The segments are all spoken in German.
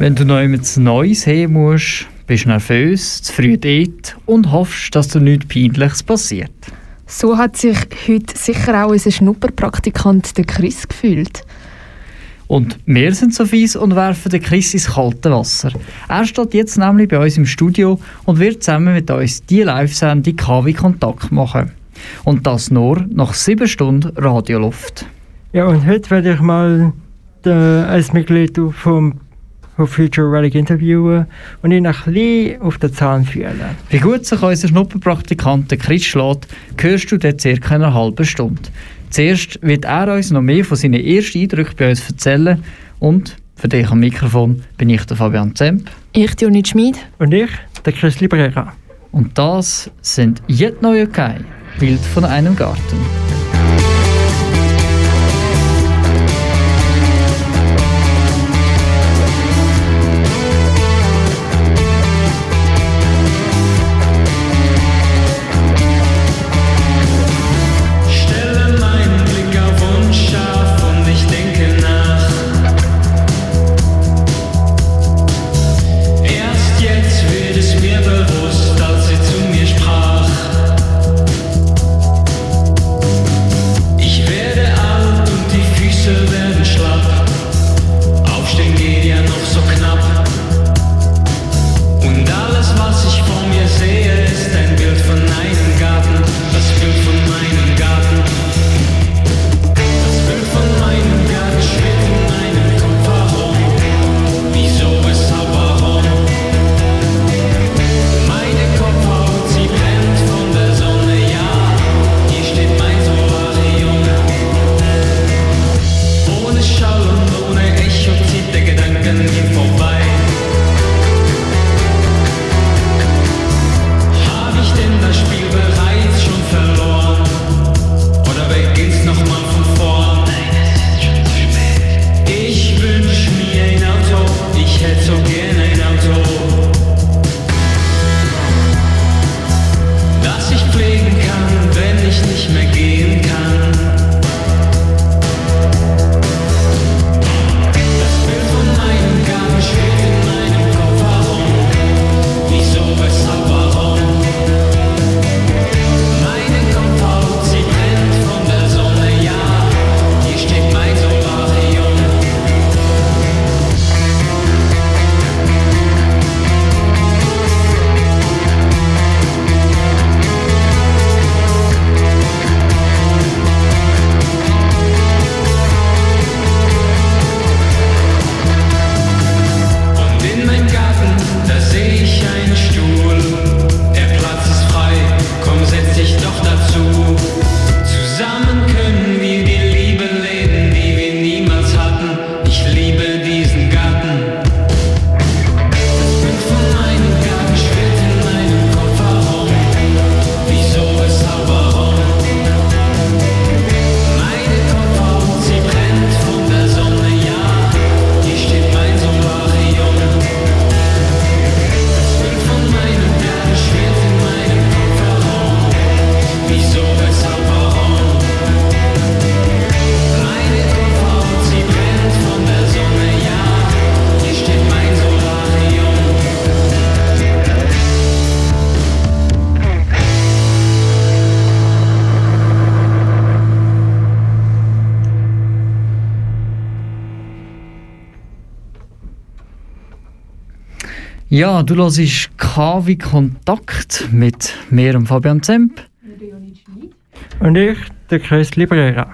Wenn du noch etwas Neues sehen musst, bist du nervös, zu früh dort und hoffst, dass dir nichts Peinliches passiert. So hat sich heute sicher auch unser Schnupperpraktikant der Chris gefühlt. Und wir sind so fies und werfen den Chris ins kalte Wasser. Er steht jetzt nämlich bei uns im Studio und wird zusammen mit uns die Live-Sendung KW Kontakt machen. Und das nur nach sieben Stunden Radioluft. Ja, und heute werde ich mal äh, als Mitglied vom von Future Relic interviewen und ihn ein bisschen auf den Zahn fühlen. Wie gut sich unser Schnupperpraktikant Chris schlägt, hörst du dann circa eine halbe Stunde. Zuerst wird er uns noch mehr von seinen ersten Eindrücken bei uns erzählen und für dich am Mikrofon bin ich der Fabian Zemp. Ich, Juni Schmid. Und ich, der Chris Librera. Und das sind Jet Neue Kai, Bild von einem Garten. Ja, du hörst KW Kontakt mit mir und Fabian Zemp. Und ich, der Chris Librera.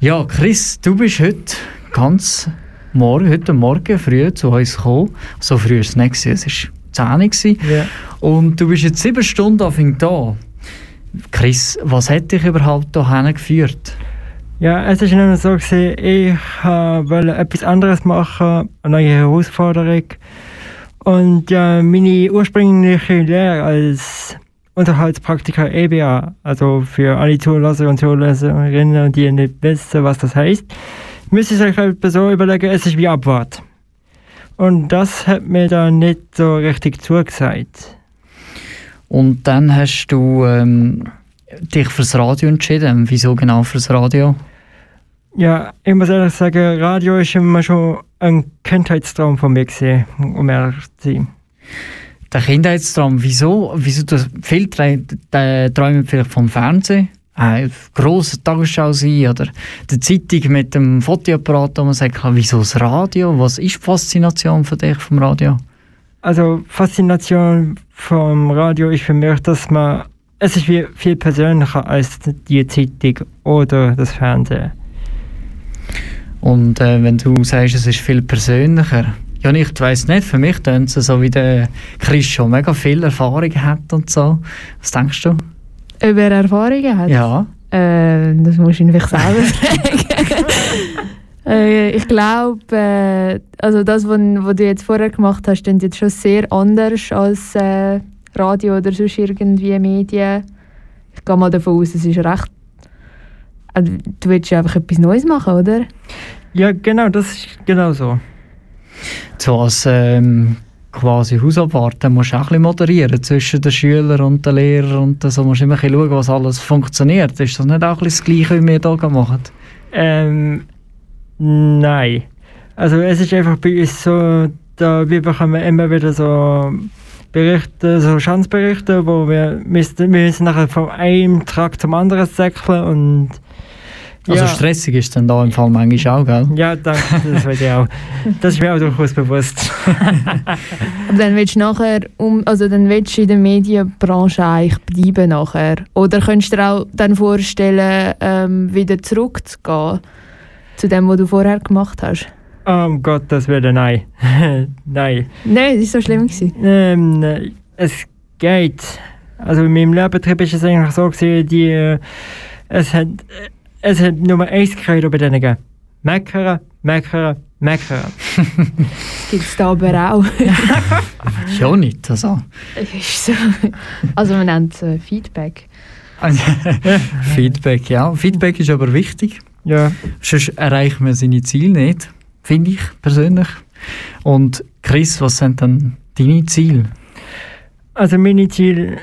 Ja, Chris, du bist heute ganz morgen, heute Morgen früh zu uns gekommen. So früh war es nicht, es war 10 Uhr. Yeah. Und du bist jetzt sieben Stunden auf ihn da. Chris, was hat dich überhaupt hierher geführt? Ja, es war immer so, gewesen, ich wollte etwas anderes machen, eine neue Herausforderung. Und äh, meine ursprüngliche Lehre als Unterhaltspraktiker EBA, also für alle Zulasser und Zulasserinnen, die nicht wissen, was das heißt, müsste ich euch halt so überlegen, es ist wie Abwart. Und das hat mir dann nicht so richtig zugesagt. Und dann hast du ähm, dich fürs Radio entschieden. Wieso genau fürs Radio? Ja, ich muss ehrlich sagen, Radio ist immer schon ein Kindheitstraum von mir gewesen, um ehrlich zu sein. Der Kindheitstraum, wieso? wieso das, viele träumen vielleicht vom Fernsehen, eine grosse Tagesschau sein oder die Zeitung mit dem Fotoapparat, wo man sagt, wieso das Radio? Was ist die Faszination für dich vom Radio? Also Faszination vom Radio ist für mich, dass man es ist viel, viel persönlicher als die Zeitung oder das Fernsehen. Und äh, wenn du sagst, es ist viel persönlicher, ja, ich weiß nicht, für mich tun sie so wie der Chris schon mega viel Erfahrung hat und so. Was denkst du? Ob er Erfahrungen hat? Ja. Äh, das musst du ihn vielleicht selber fragen. äh, ich glaube, äh, also das, was, was du jetzt vorher gemacht hast, ist jetzt schon sehr anders als äh, Radio oder sonst irgendwie Medien. Ich gehe mal davon aus, es ist recht. Also, du willst ja einfach etwas Neues machen, oder? Ja, genau, das ist genau so. So als ähm, quasi Hausabwart musst du auch ein bisschen moderieren zwischen den Schülern und den Lehrern und so. musst du immer ein bisschen schauen, was alles funktioniert. Ist das nicht auch ein bisschen das Gleiche, wie wir hier machen? Ähm, nein. Also es ist einfach bei uns so, da wir bekommen immer wieder so Berichte, so Schanzberichte, wo wir müssen, wir müssen nachher von einem Trakt zum anderen säckeln und also ja. stressig ist dann da im Fall manchmal auch, gell? Ja, danke, das weiß ich auch. Das ist mir auch durchaus bewusst. Aber dann willst du nachher, um, also dann willst du in der Medienbranche eigentlich bleiben nachher? Oder könntest du dir auch dann vorstellen, ähm, wieder zurückzugehen zu dem, was du vorher gemacht hast? Um Gott, das würde nein. nein. Nein, das war so schlimm. Ähm, es geht. Also in meinem Lehrbetrieb ist es eigentlich so gewesen, die, äh, es hat es hat nur eins Credo bei denen gegeben. Meckern, meckern, meckern. das gibt es da aber auch. ja nicht, also. so. Also man nennt es äh, Feedback. Feedback, ja. Feedback ist aber wichtig. Ja. Sonst erreicht man seine Ziele nicht, finde ich persönlich. Und Chris, was sind dann deine Ziele? Also meine Ziele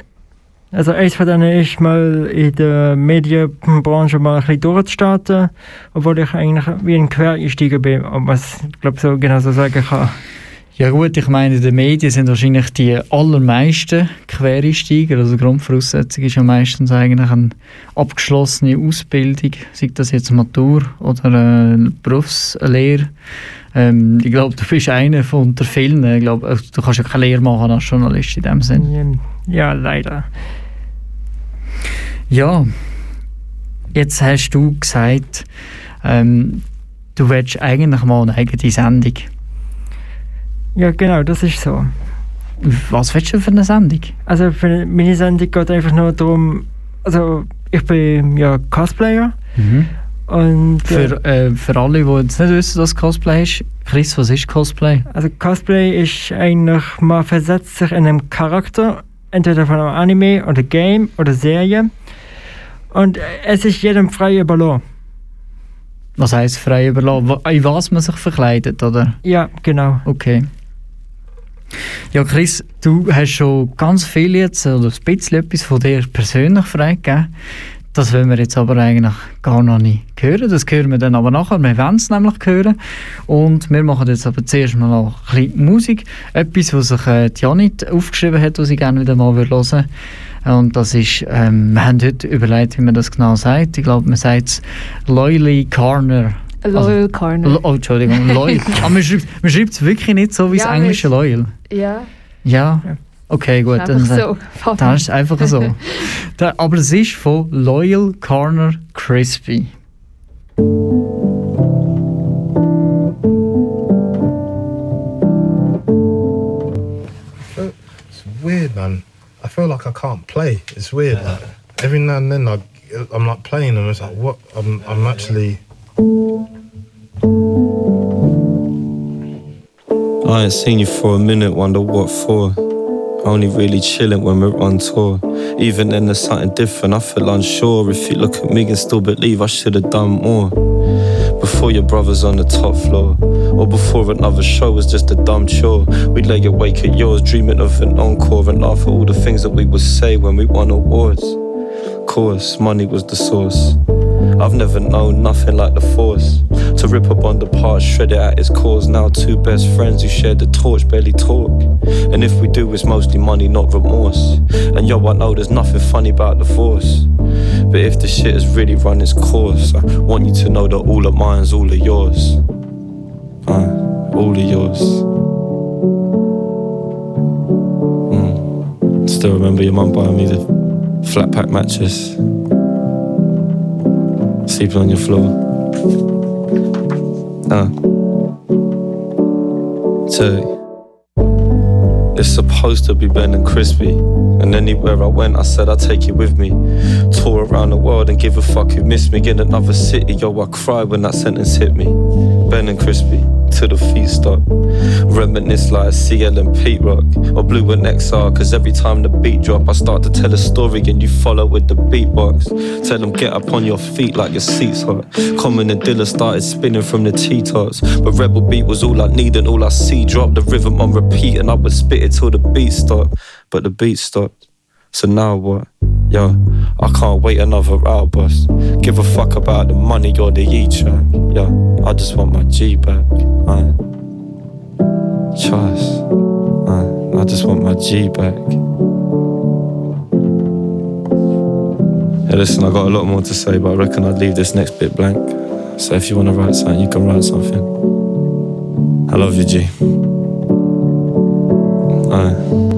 also eins von denen ist mal in der Medienbranche mal ein bisschen durchzustarten, obwohl ich eigentlich wie ein Quereinsteiger bin, ob man es glaube so genau so sagen kann. Ja gut, ich meine, in den Medien sind wahrscheinlich die allermeisten Quereinsteiger. Also die Grundvoraussetzung ist ja meistens eigentlich eine abgeschlossene Ausbildung, sei das jetzt Matur oder eine Berufslehre. Ähm, ich glaube, du bist einer von der vielen. Ich glaube, also, du kannst ja keine Lehre machen als Journalist in dem Sinne. Ja, leider. Ja, jetzt hast du gesagt, ähm, du willst eigentlich mal eine eigene Sendung. Ja, genau, das ist so. Was willst du für eine Sendung? Also für meine Sendung geht einfach nur darum, also ich bin ja Cosplayer mhm. und für, äh, für alle, die jetzt nicht wissen, was Cosplay ist, Chris, was ist Cosplay? Also Cosplay ist eigentlich, man versetzt sich in einen Charakter, entweder von einem Anime oder Game oder Serie und es ist jedem frei überlassen. Was heisst frei überlassen? In was man sich verkleidet, oder? Ja, genau. Okay. Ja, Chris, du hast schon ganz viel jetzt, oder ein bisschen etwas von dir persönlich freigegeben. Das wollen wir jetzt aber eigentlich gar noch nicht hören. Das hören wir dann aber nachher. Wir werden es nämlich hören. Und wir machen jetzt aber zuerst mal noch ein bisschen Musik. Etwas, was sich äh, Janit aufgeschrieben hat, was ich gerne wieder mal hören würde. Und das ist, ähm, wir haben heute überlegt, wie man das genau sagt. Ich glaube, man sagt es Loyally Corner. Loyal also, Corner. Oh, Entschuldigung, Loyal. Aber man schreibt es wirklich nicht so wie ja, das englische Loyal. Ja. Ja. Okay, gut. Dann, so. dann ist es einfach so. da, aber es ist von Loyal Corner Crispy. It's weird, man. I feel like I can't play. It's weird. Yeah. Like every now and then, I, I'm like playing and it's like, what? I'm, I'm actually. I ain't seen you for a minute, wonder what for. Only really chilling when we're on tour. Even then, there's something different. I feel unsure. If you look at me and still believe I should have done more. Before your brother's on the top floor. Or before another show was just a dumb chore. We'd lay awake at yours, dreaming of an encore and laugh at all the things that we would say when we won awards. Of course, money was the source. I've never known nothing like the force. To rip a bond apart, shred it at its cause. Now two best friends who share the torch barely talk. And if we do, it's mostly money, not remorse. And yo, I know there's nothing funny about the force. But if the shit has really run its course, I want you to know that all of mine's all of yours. Uh, all of yours. Mm. Still remember your mum buying me the flat pack mattress. Sleeping on your floor. Uh. Two. It's supposed to be Ben and Crispy. And anywhere I went, I said I'd take you with me. Tour around the world and give a fuck who missed me. In another city, yo, I cried when that sentence hit me. Ben and Crispy, till the feet stop. Reminisce like CL and Pete Rock. Or Blue and XR, cause every time the beat drop, I start to tell a story and you follow with the beatbox. Tell them get up on your feet like your seat's hot. Common and Dilla started spinning from the T-tops. But Rebel Beat was all I need and all I see. Drop the rhythm on repeat and I would spit it till the beat stopped. But the beat stopped. So now what? Yo, I can't wait another hour, boss. Give a fuck about the money or the E I just want my G back. Trust. Uh, I just want my G back. Hey, listen, I got a lot more to say, but I reckon I'd leave this next bit blank. So if you want to write something, you can write something. I love you, G. Aye.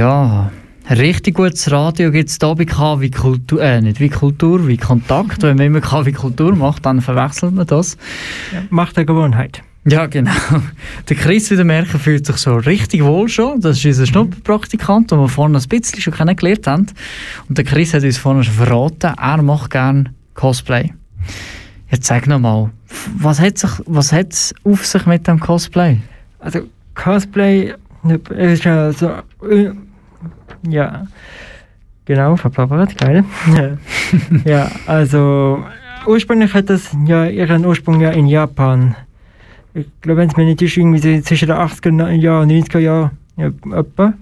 Ja, richtig gutes Radio gibt es hier bei KW Kultur, äh, nicht wie Kultur, wie Kontakt. Wenn man immer KW Kultur macht, dann verwechselt man das. Ja, Macht der Gewohnheit. Ja, genau. Der Chris, wie ihr merken, fühlt sich so richtig wohl schon. Das ist unser Schnupperpraktikant, den wir vorhin ein bisschen schon kennengelernt haben. Und der Chris hat uns vorhin schon verraten, er macht gerne Cosplay. Jetzt sag noch mal, was hat sich, was hat's auf sich mit dem Cosplay? Also Cosplay ist ja so. Ja. Genau, verplappert, geil. ja, also ursprünglich hat das ja ihren Ursprung ja in Japan. Ich glaube, wenn es mir nicht ist, irgendwie zwischen den 80er Jahren und 90er Jahren ja, etwa.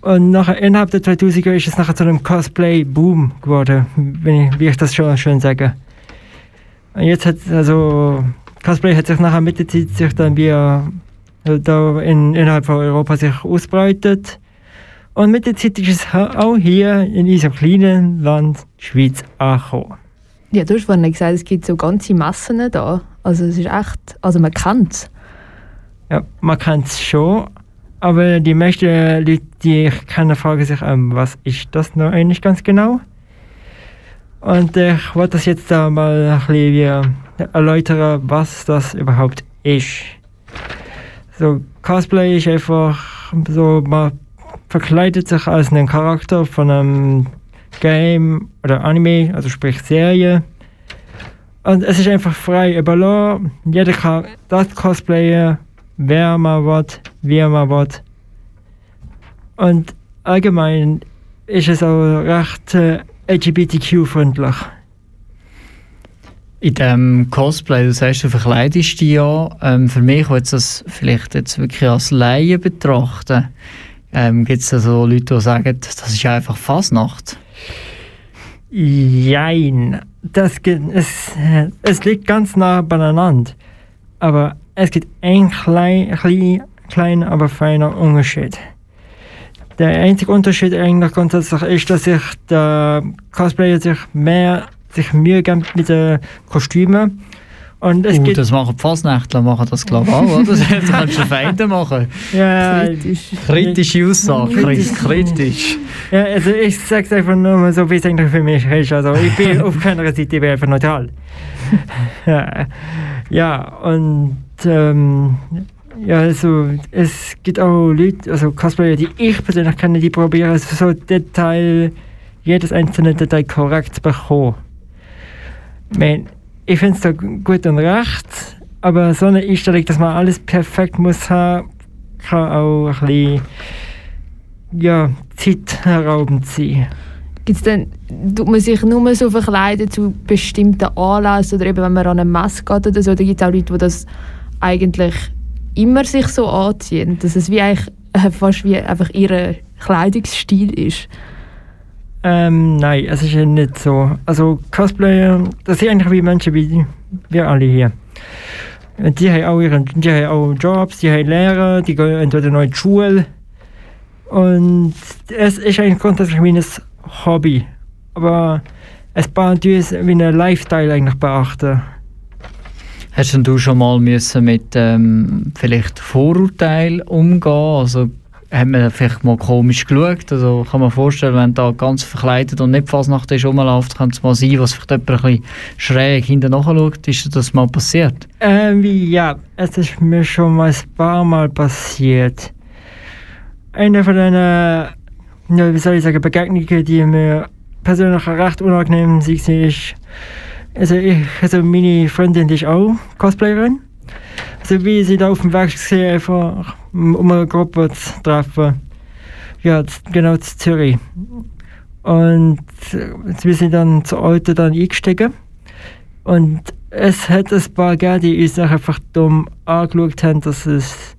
Und nachher, innerhalb der 2000er ist es nachher zu einem Cosplay-Boom geworden, wenn ich, wie ich das schon schön sage. Und jetzt hat also Cosplay hat sich nachher mit der Zeit sich dann wieder äh, da in, innerhalb von Europa sich ausbreitet. Und mit der Zeit ist es auch hier in unserem kleinen Land Schweiz angekommen. Ja, du hast vorhin gesagt, es gibt so ganze Massen da. Also es ist echt, also man kennt es. Ja, man kennt es schon, aber die meisten Leute, die ich kenne, fragen sich, ähm, was ist das noch eigentlich ganz genau? Und ich wollte das jetzt da mal ein bisschen wie erläutern, was das überhaupt ist. So, Cosplay ist einfach so, man verkleidet sich als einen Charakter von einem Game oder Anime, also sprich Serie. Und es ist einfach frei überlassen. Jeder kann das cosplayen, wer man will, wie man will. Und allgemein ist es auch recht äh, LGBTQ-freundlich. In dem Cosplay, du sagst, du verkleidest dich ja. Ähm, für mich, die jetzt das vielleicht jetzt wirklich als Laie betrachten, ähm, gibt es da so Leute, die sagen, das ist einfach Fasnacht. Jein. Das es, es liegt ganz nah beieinander. Aber es gibt einen kleinen, klein, kleinen, aber feiner Unterschied. Der einzige Unterschied eigentlich grundsätzlich ist, dass sich der Cosplayer sich mehr sich Mühe gibt mit den Kostümen. Und es uh, gibt, das machen die Fasnächtler, machen das glaube ich auch, oder? Das kannst du Feinde machen. ja, Kritisch. Kritische Aussage, Chris, kritisch. ja, also ich sag's einfach nur mal so, wie es eigentlich für mich ist. Also ich bin auf keiner Seite, ich bin einfach neutral. ja, ja, und ähm, ja, also es gibt auch Leute, also Cosplayer, die ich persönlich kenne, die probieren so Detail, jedes einzelne Detail korrekt zu bekommen. Ich, mein, ich finde es da gut und recht, aber so eine Einstellung, dass man alles perfekt muss haben, kann auch ein bisschen ja, zeitraubend sein. Gibt's denn, tut man sich nur so verkleiden zu bestimmten Anlässen oder eben wenn man an eine Messe geht oder so, oder gibt es auch Leute, die das eigentlich immer sich so anziehen, dass es wie eigentlich äh, fast wie einfach ihr Kleidungsstil ist. Ähm, nein, es ist ja nicht so. Also Cosplayer, das sind eigentlich wie Menschen wie wir alle hier. Die haben auch, ihre, die haben auch Jobs, die haben Lehrer, die gehen entweder noch in die Schule. Und es ist eigentlich grundsätzlich wie ein Hobby. Aber es tut uns wie ein Lifestyle eigentlich beachten. Hast denn du schon mal müssen mit ähm, vielleicht Vorurteilen umgehen? Also hat man vielleicht mal komisch geschaut? Also kann man vorstellen, wenn da ganz verkleidet und nicht Fasnacht ist rumläuft, kann es mal sein, was vielleicht jemand ein bisschen schräg hinten nachschaut. Ist das mal passiert? Ähm, ja, es ist mir schon mal ein paar Mal passiert. Eine von den, äh, ja, wie soll ich sagen, Begegnungen, die mir persönlich recht unangenehm sind, ist, also, ich, also meine Freundin die ist auch Cosplayerin. Also wie sie da auf dem Weg gesehen, einfach um eine Gruppe zu treffen. Ja, genau zu Zürich. Und äh, wir sind dann zu Auto dann eingestiegen. Und es hat ein paar gegeben, die uns einfach dumm angeschaut haben, dass es.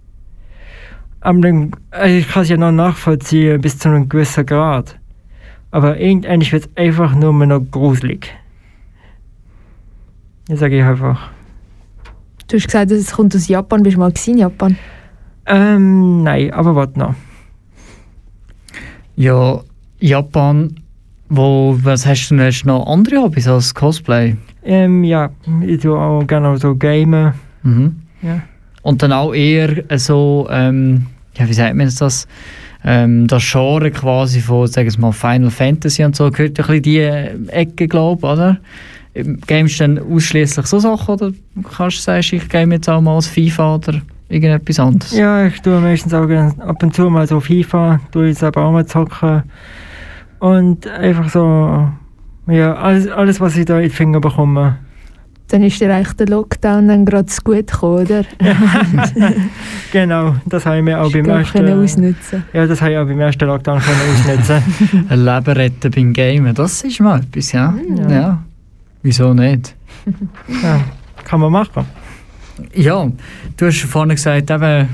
äh, Ich kann es ja noch nachvollziehen bis zu einem gewissen Grad. Aber irgendwann wird es einfach nur mehr noch gruselig. Das sage ich einfach. Du hast gesagt, es kommt aus Japan. Bist du mal in Japan? Ähm, nein, aber warte noch. Ja, Japan, wo, was hast du, hast du noch andere Hobbys als Cosplay? Ähm, ja, ich tue auch gerne so gamen. Mhm. Ja. Und dann auch eher so, ähm, ja, wie sagt man jetzt das? Ähm, das Genre quasi von, sagen wir mal, Final Fantasy und so, gehört ein bisschen die äh, Ecke, glaube ich, oder? Ähm, Gamest du dann ausschließlich so Sachen oder kannst du sagen, ich game jetzt auch mal als FIFA oder irgendetwas anderes? Ja, ich tue meistens auch ab und zu mal so FIFA, tue ich selber auch mal zocken. Und einfach so, ja, alles, alles was ich da in die Finger bekomme. Dann ist dir eigentlich der Lockdown dann gerade zu gut gekommen, oder? Genau, das habe ich mir auch beim ersten, ausnutzen. ja, das habe ich auch beim ersten Lockdown können ausnutzen. Ein Leben retten beim Gamen, das ist mal etwas, ja. Ja. ja. Wieso nicht? ja, kann man machen. Ja, du hast vorhin gesagt, eben,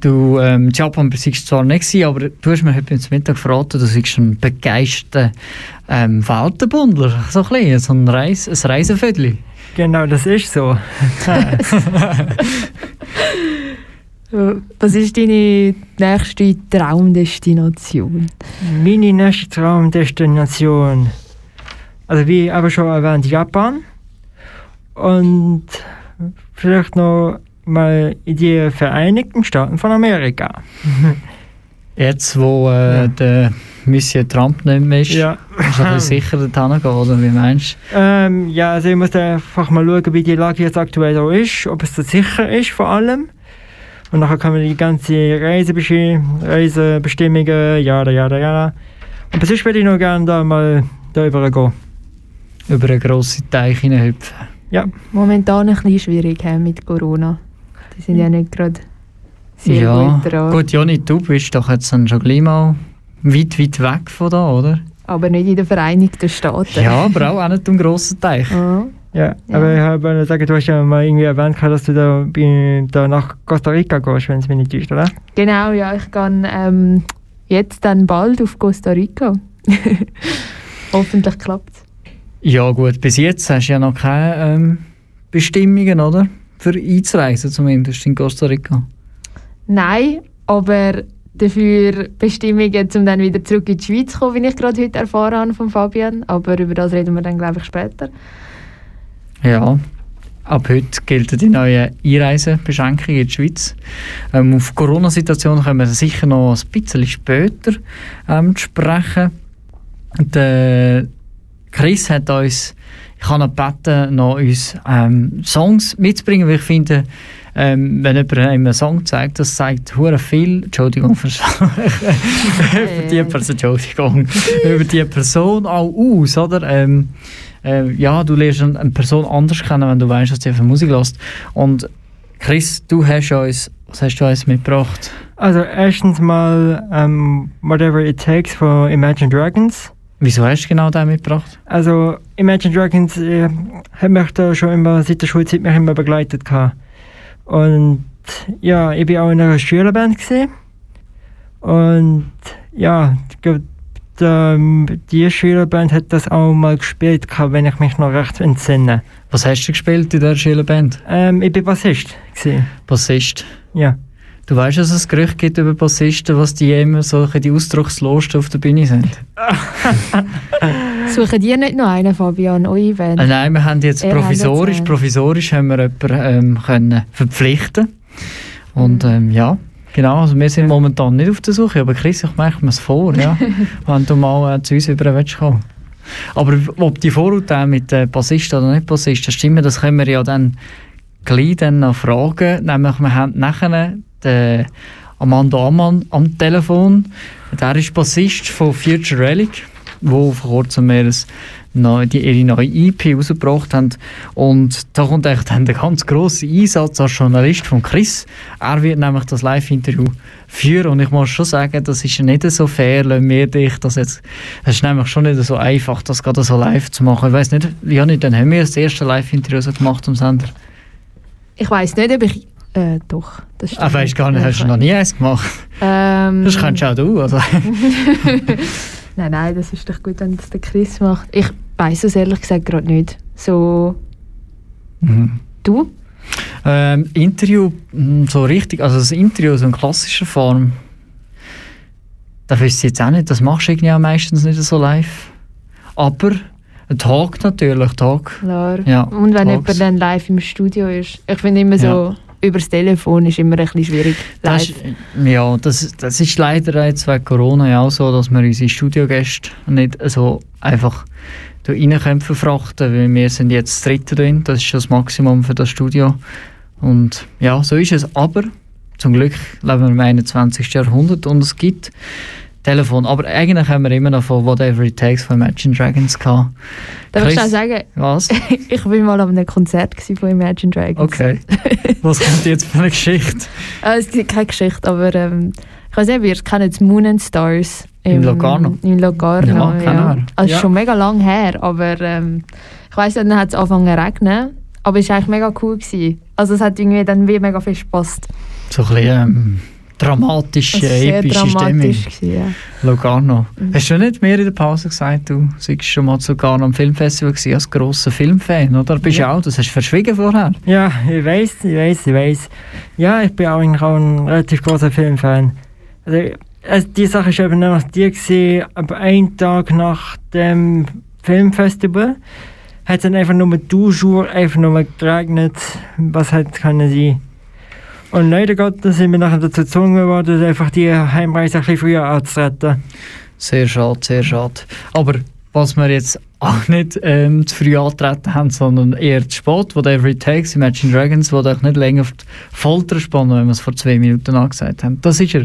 du ähm, in Japan bist du zwar nicht gewesen, aber du hast mir heute zum Mittag verraten, du bist ein begeisterter ähm, Weltenbundler, so ein bisschen, so ein, Reis, ein Reisevögel. Genau, das ist so. Was ist deine nächste Traumdestination? Meine nächste Traumdestination. Also wie aber schon erwähnt, Japan. Und vielleicht noch mal in die Vereinigten Staaten von Amerika. Jetzt, wo äh, Ja. der Monsieur Trump nicht mehr ist, Ja. ist ein bisschen sicher dorthin gehen, oder wie meinst Ähm, ja, also ich muss einfach mal schauen, wie die Lage jetzt aktuell so ist, ob es so sicher ist vor allem. Und nachher kann man die ganze Reisebestimmungen, ja, ja, ja. Und sonst würde ich noch gerne da mal da rüber gehen. du? Über einen grossen Teich hineinhüpfen. Momentan ein bisschen schwierig he, mit Corona. Die sind ja nicht gerade sehr ja, gut dran. gut, Joni, du bist doch jetzt dann schon gleich mal weit, weit weg von da, oder? Aber nicht in den Vereinigten Staaten. Ja, aber auch nicht im grossen Teich. Ah. Ja, Ja. aber ich habe wollte sagen, du hast ja mal irgendwie erwähnt, dass du da, da nach Costa Rica gehst, wenn es mich nicht täuscht, oder? Genau, ja, ich gehe ähm, jetzt dann bald auf Costa Rica. Hoffentlich klappt es. Ja gut, bis jetzt hast du ja noch keine ähm, Bestimmungen, oder? Für einzureisen zumindest in Costa Rica. Nein, aber dafür Bestimmungen, um dann wieder zurück in die Schweiz zu kommen, wie ich gerade heute erfahren habe von Fabian. Aber über das reden wir dann, glaube ich, später. Ja, ab heute gelten die neuen Einreisebeschränkungen in die Schweiz. Ähm, auf die Corona-Situation können wir sicher noch ein bisschen später ähm, sprechen. Der Chris hat uns, ich habe ihn gebeten, noch uns ähm, Songs mitzubringen, weil ich finde, ähm, wenn jemand einem einen Song zeigt, das zeigt hure viel, Entschuldigung für, über die Person, Entschuldigung, über die Person auch aus, oder? Ähm, äh, ja, du lernst eine, Person anders kennen, wenn du weißt, was sie für Musik lässt. Und Chris, du hast uns, was hast du uns mitgebracht? Also erstens mal ähm, Whatever It Takes von Imagine Dragons. Wieso hast du genau den mitgebracht? Also Imagine Dragons äh, hat mich da schon immer seit der Schulzeit mich immer begleitet gehabt. Und ja, ich bin auch in einer Schülerband gesehen. Und ja, die, Schülerband hat das auch mal gespielt, wenn ich mich noch recht entsinne. Was hast du gespielt in der Schülerband? Ähm, ich bin Bassist. Gewesen. Bassist. Ja. Du weißt, dass es ein Gerücht gibt über Bassisten, was die immer solche die Ausdruckslosten auf der Bühne sind. Suchen die nicht noch einen, Fabian, eure Band? Äh, nein, wir haben jetzt Ihr provisorisch, äh, provisorisch haben wir jemanden ähm, können verpflichten. Und ähm, ja, genau, also wir sind momentan nicht auf der Suche, aber Chris, ich mache mir es vor, ja, wenn du mal äh, zu uns über willst kommen. Aber ob die Vorurteile mit äh, Bassist oder nicht Bassist, das stimmt, das können wir ja dann gleich dann noch fragen. Nämlich, wir haben nachher den Amanda Amann am Telefon. Der ist Bassist von Future Relic, wo vor kurzem ihre neue EP rausgebracht haben. Und da kommt eigentlich dann der ganz grosse Einsatz als Journalist von Chris. Er wird nämlich das Live-Interview führen und ich muss schon sagen, das ist nicht so fair, lassen wir dich das jetzt, es ist nämlich schon nicht so einfach, das gerade so live zu machen. Ich weiß nicht, ja nicht, dann haben wir das erste Live-Interview so gemacht am Sender. Ich weiss nicht, ob ich... Äh, doch, das stimmt. Ah, weißt gar nicht, hast du noch nie eins gemacht? Ähm, Das kannst du auch du, also. nein, nein, das ist doch gut, wenn das der Chris macht. Ich weiss es ehrlich gesagt gerade nicht. So, Mhm. du? Ähm, Interview, mh, so richtig, also das Interview so in klassischer Form, da wüsste ich jetzt auch nicht, das machst du irgendwie auch meistens nicht so live. Aber ein Talk natürlich, Talk. Klar. Ja, Und wenn Talks. jemand dann live im Studio ist. Ich finde immer so, Ja. Übers Telefon ist immer ein bisschen schwierig. Das ist, ja, das, das ist leider jetzt wegen Corona ja auch so, dass wir unsere Studiogäste nicht so einfach da rein können verfrachten, weil wir sind jetzt das dritte drin, das ist schon das Maximum für das Studio. Und ja, so ist es. Aber zum Glück leben wir im 21. Jahrhundert und es gibt Telefon. Aber eigentlich haben wir immer noch von Whatever It Takes von Imagine Dragons gehabt. Darf ich Chris? schnell sagen, Was? ich war mal an einem Konzert von Imagine Dragons. Okay. Was kommt jetzt für eine Geschichte? Äh, es gibt keine Geschichte, aber ähm, ich weiß nicht, ob ihr es Moon and Stars. In im- Locarno? In Locarno, Ja, ja. kennen wir. Also Ja. schon mega lang her, aber ähm, ich weiss, dann hat es angefangen zu regnen. Aber es war eigentlich mega cool. Gewesen. Also es hat irgendwie dann wie mega viel Spass. So ein bisschen ähm, dramatische, war sehr epische Stimmung. dramatisch. Gewesen, ja. Locarno. Mhm. Hast du nicht mehr in der Pause gesagt, du seist schon mal zu Locarno am Filmfestival gewesen, als grosser Filmfan, oder? Bist du Ja. auch? Das hast du verschwiegen vorher. Ja, ich weiß, ich weiß, ich weiß. Ja, ich bin auch eigentlich auch ein relativ großer Filmfan. Also, also die Sache ist eben nämlich die gewesen, aber einen Tag nach dem Filmfestival hat es dann einfach nur Duschur einfach nur geregnet, was halt können sein. Und leider Gottes sind wir nachher dazu gezwungen worden, einfach die Heimreise ein bisschen früher anzutreten. Sehr schade, sehr schade. Aber was wir jetzt auch nicht ähm, zu früh antreten haben, sondern eher zu spät, whatever it takes, Imagine Dragons, die euch nicht länger auf die Folter spannen, wenn wir es vor zwei Minuten angesagt haben. Das ist er.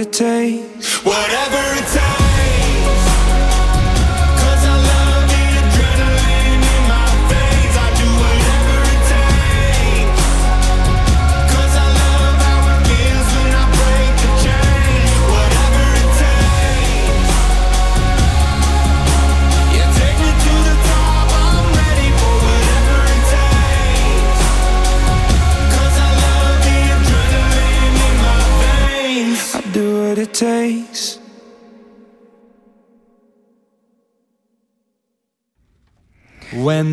it takes. Whatever it takes. Takes.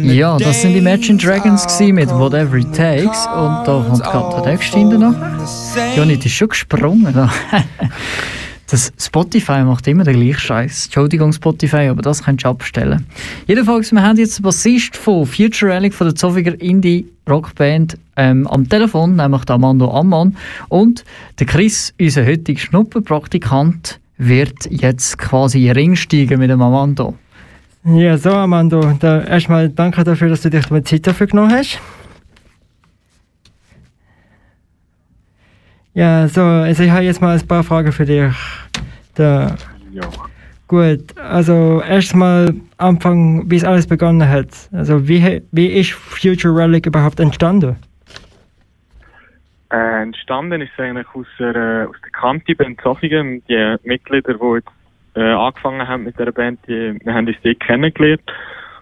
Ja, das sind die Imagine Dragons mit Whatever It Takes. Und da kommt gerade der nächste hinterher noch. Johnny, das ist schon gesprungen. da. Das Spotify macht immer den gleichen Scheiß. Entschuldigung, Spotify, aber das könntest du abstellen. Jedenfalls, wir haben jetzt den Bassist von Future Relic, von der Zofiger Indie-Rockband, ähm, am Telefon, nämlich der Amando Ammann. Und der Chris, unser heutiger Schnupperpraktikant, wird jetzt quasi in den Ring steigen mit dem Amando. Ja, so, Amando, da erstmal danke dafür, dass du dich mal Zeit dafür genommen hast. Ja, so, also ich habe jetzt mal ein paar Fragen für dich. Da. Ja. Gut, also erstmal Anfang, wie es alles begonnen hat. Also wie, wie ist Future Relic überhaupt entstanden? Äh, entstanden ist es eigentlich aus der, äh, aus der Kanti-Band Zofingen. Die Mitglieder, die jetzt äh, angefangen haben mit der Band, die, wir haben uns dort kennengelernt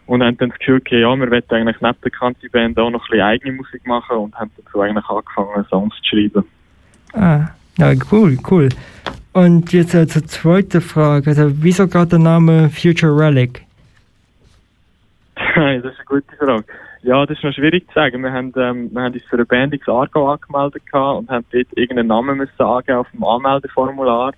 und haben dann das Gefühl gehabt, ja, wir wollen eigentlich neben der Kanti-Band auch noch ein bisschen eigene Musik machen und haben dazu eigentlich angefangen, Songs zu schreiben. Ah, ja, cool, cool. Und jetzt äh, zur zweiten Frage. Also wieso gerade der Name Future Relic? das ist eine gute Frage. Ja, das ist noch schwierig zu sagen. Wir haben, ähm, wir haben uns für eine Band ins Argo angemeldet und haben dort irgendeinen Namen müssen angeben auf dem Anmeldeformular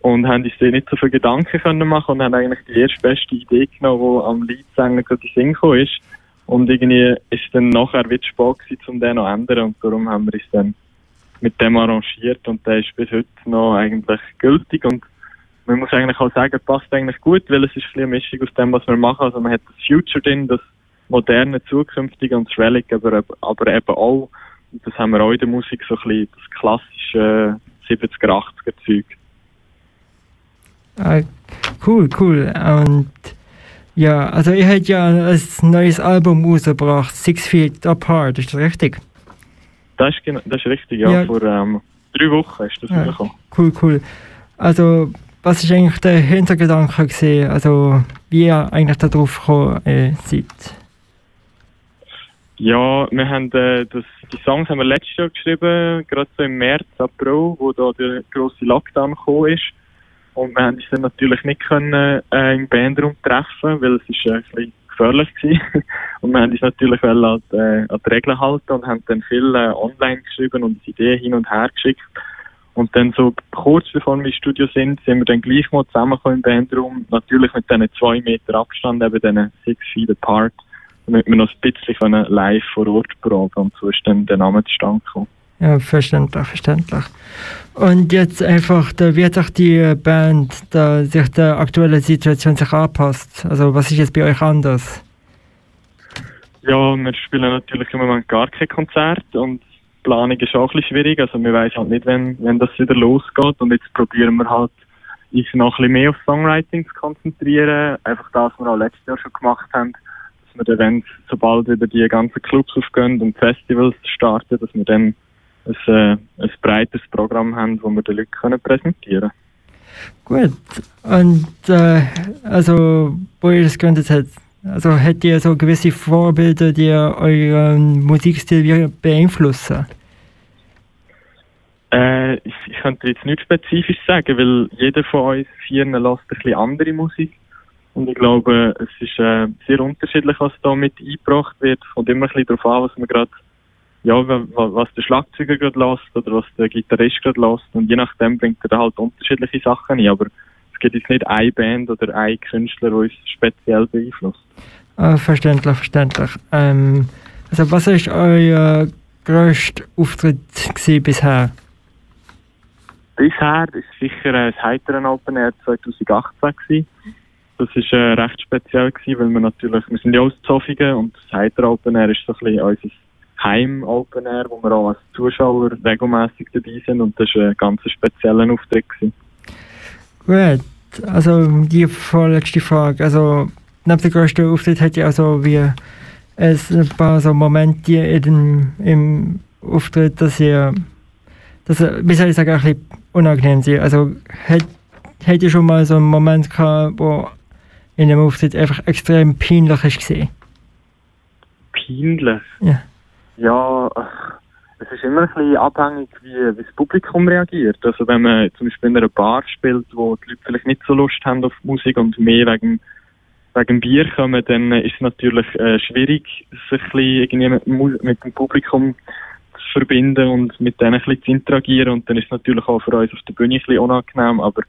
und haben uns dort nicht so viele Gedanken können machen und haben eigentlich die erste beste Idee genommen, die am Leadsänger gerade in Sinn gekommen ist. Und irgendwie ist dann nachher wieder spät um den noch zu ändern und darum haben wir uns dann mit dem arrangiert und der ist bis heute noch eigentlich gültig und man muss eigentlich auch sagen, passt eigentlich gut, weil es ist ein eine Mischung aus dem, was wir machen. Also man hat das Future drin, das moderne, zukünftige und das Relic, aber, aber eben auch, und das haben wir auch in der Musik, so ein bisschen das klassische 70er, 80er Zeug. Cool, cool. Und ja, also ihr habt ja ein neues Album rausgebracht, Six Feet Apart, ist das richtig? Das ist, genau, das ist richtig, ja. Ja. Vor ähm, drei Wochen ist das Ja. rausgekommen. Cool, cool. Also, was ist eigentlich der Hintergedanke gewesen? Also, wie ihr eigentlich darauf gekommen äh, seid? Ja, wir haben äh, das, die Songs haben wir letztes Jahr geschrieben, gerade so im März, April, wo da der grosse Lockdown gekommen ist. Und wir haben uns dann natürlich nicht können, äh, im Bandraum treffen, weil es ist äh, ein bisschen gefährlich gewesen. Und wir haben uns natürlich an, die, äh, an die Regeln halten und haben dann viel äh, online geschrieben und Ideen hin und her geschickt. Und dann so kurz bevor wir im Studio sind, sind wir dann gleich mal zusammengekommen im Bandraum. Natürlich mit diesen zwei Meter Abstand, eben diesen six feet apart damit wir noch ein bisschen live vor Ort proben und so ist dann der Name zustande gekommen. Ja, verständlich, verständlich. Und jetzt einfach, da wird auch die Band da sich der aktuellen Situation sich anpasst. Also was ist jetzt bei euch anders? Ja, wir spielen natürlich im Moment gar kein Konzert und die Planung ist auch ein bisschen schwierig. Also wir wissen halt nicht, wenn, wenn das wieder losgeht und jetzt probieren wir halt uns noch ein bisschen mehr auf Songwriting zu konzentrieren. Einfach das, was wir auch letztes Jahr schon gemacht haben, dass wir dann, sobald wieder die ganzen Clubs aufgehen und Festivals starten, dass wir dann ein, äh, ein breites Programm haben, das wir den Leuten können präsentieren Gut. Und äh, also, wo ihr das gegründet habt, also habt ihr so gewisse Vorbilder, die euren Musikstil beeinflussen? Äh, ich, ich könnte jetzt nicht spezifisch sagen, weil jeder von uns vier lässt ein bisschen andere Musik. Und ich glaube, es ist äh, sehr unterschiedlich, was da mit eingebracht wird. Kommt immer ein bisschen darauf an, was man gerade ja, was der Schlagzeuger gerade lässt oder was der Gitarrist gerade lässt. Und je nachdem bringt er da halt unterschiedliche Sachen ein. Aber es gibt jetzt nicht eine Band oder ein Künstler, der uns speziell beeinflusst. Ah, verständlich, verständlich. Ähm, also was ist euer grösster Auftritt bisher? Bisher ist sicher das Heiteren Open Air 2018 gewesen. Das war äh, recht speziell gewesen, weil wir natürlich, wir sind ja aus Zofingen und das Heiter Open Air ist so ein bisschen unser Heim-Open Air, wo wir auch als Zuschauer regelmäßig dabei sind und das war ein ganz spezieller Auftritt. Gewesen. Gut, also die vorletzte Frage, also neben dem größten Auftritt hat ja also wie es ein paar so Momente in, im Auftritt, dass ihr, dass wie soll ich sagen, ein bisschen unangenehm sind. Also hat ihr schon mal so einen Moment gehabt, wo in dem Auftritt einfach extrem peinlich ist gesehen? Peinlich? Ja. Ja, es ist immer ein bisschen abhängig, wie, wie das Publikum reagiert. Also wenn man zum Beispiel in einer Bar spielt, wo die Leute vielleicht nicht so Lust haben auf Musik und mehr wegen, wegen Bier kommen, dann ist es natürlich äh, schwierig, sich ein bisschen mit, mit dem Publikum zu verbinden und mit denen ein bisschen zu interagieren. Und dann ist es natürlich auch für uns auf der Bühne ein bisschen unangenehm. Aber